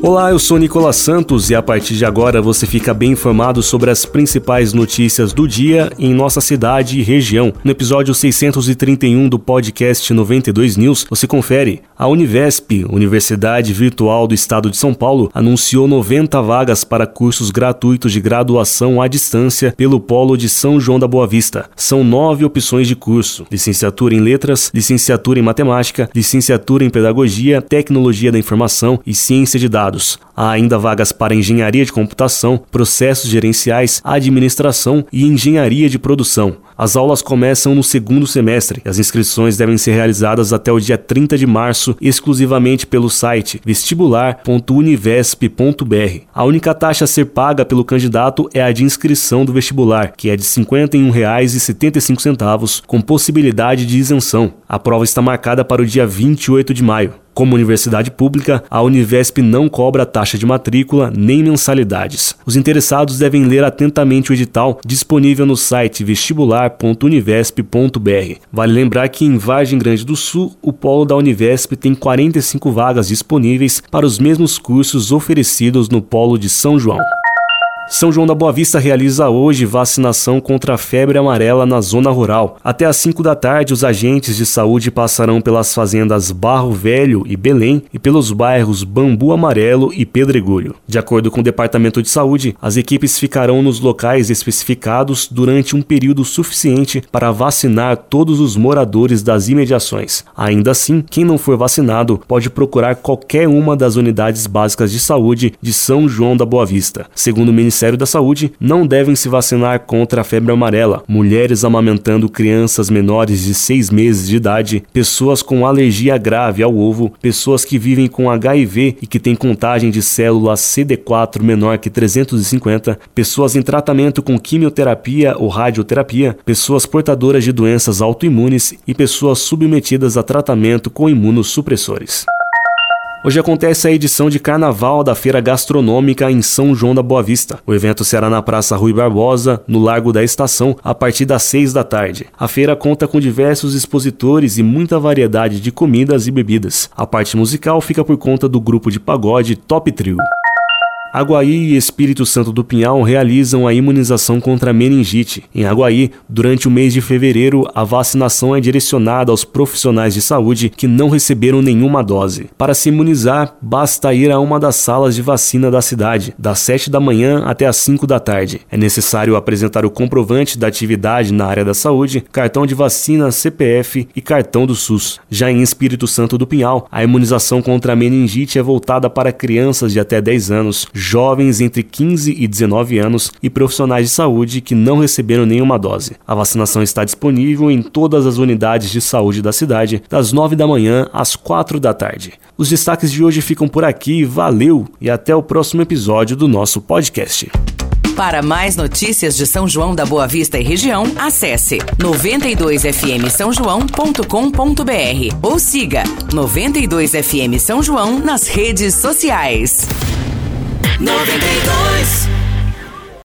Olá, eu sou Nicolas Santos e a partir de agora você fica bem informado sobre as principais notícias do dia em nossa cidade e região. No episódio 631 do podcast 92 News, você confere. A Univesp, Universidade Virtual do Estado de São Paulo, anunciou 90 vagas para cursos gratuitos de graduação à distância pelo Polo de São João da Boa Vista. São nove opções de curso: licenciatura em Letras, licenciatura em Matemática, licenciatura em Pedagogia, Tecnologia da Informação e Ciência de Dados dados. Há ainda vagas para engenharia de computação, processos gerenciais, administração e engenharia de produção. As aulas começam no segundo semestre e as inscrições devem ser realizadas até o dia 30 de março exclusivamente pelo site vestibular.univesp.br. A única taxa a ser paga pelo candidato é a de inscrição do vestibular, que é de R$ 51,75, com possibilidade de isenção. A prova está marcada para o dia 28 de maio. Como universidade pública, a Univesp não cobra taxa de matrícula nem mensalidades. Os interessados devem ler atentamente o edital disponível no site vestibular.univesp.br. Vale lembrar que em Vargem Grande do Sul, o polo da Univesp tem 45 vagas disponíveis para os mesmos cursos oferecidos no polo de São João. São João da Boa Vista realiza hoje vacinação contra a febre amarela na zona rural. Até às 5 da tarde, os agentes de saúde passarão pelas fazendas Barro Velho e Belém e pelos bairros Bambu Amarelo e Pedregulho. De acordo com o Departamento de Saúde, as equipes ficarão nos locais especificados durante um período suficiente para vacinar todos os moradores das imediações. Ainda assim, quem não for vacinado pode procurar qualquer uma das unidades básicas de saúde de São João da Boa Vista. Segundo o Ministério Ministério da Saúde não devem se vacinar contra a febre amarela, mulheres amamentando crianças menores de 6 meses de idade, pessoas com alergia grave ao ovo, pessoas que vivem com HIV e que têm contagem de células CD4 menor que 350, pessoas em tratamento com quimioterapia ou radioterapia, pessoas portadoras de doenças autoimunes e pessoas submetidas a tratamento com imunossupressores. Hoje acontece a edição de Carnaval da Feira Gastronômica em São João da Boa Vista. O evento será na Praça Rui Barbosa, no Largo da Estação, a partir das 6 da tarde. A feira conta com diversos expositores e muita variedade de comidas e bebidas. A parte musical fica por conta do grupo de pagode Top Trio. Aguaí e Espírito Santo do Pinhal realizam a imunização contra a meningite. Em Aguaí, durante o mês de fevereiro, a vacinação é direcionada aos profissionais de saúde que não receberam nenhuma dose. Para se imunizar, basta ir a uma das salas de vacina da cidade, das 7 da manhã até as 5 da tarde. É necessário apresentar o comprovante da atividade na área da saúde, cartão de vacina, CPF e cartão do SUS. Já em Espírito Santo do Pinhal, a imunização contra a meningite é voltada para crianças de até 10 anos jovens entre 15 e 19 anos e profissionais de saúde que não receberam nenhuma dose. A vacinação está disponível em todas as unidades de saúde da cidade, das 9 da manhã às 4 da tarde. Os destaques de hoje ficam por aqui, valeu e até o próximo episódio do nosso podcast. Para mais notícias de São João da Boa Vista e região, acesse 92fm São João.com.br ou siga 92fm São João nas redes sociais. 92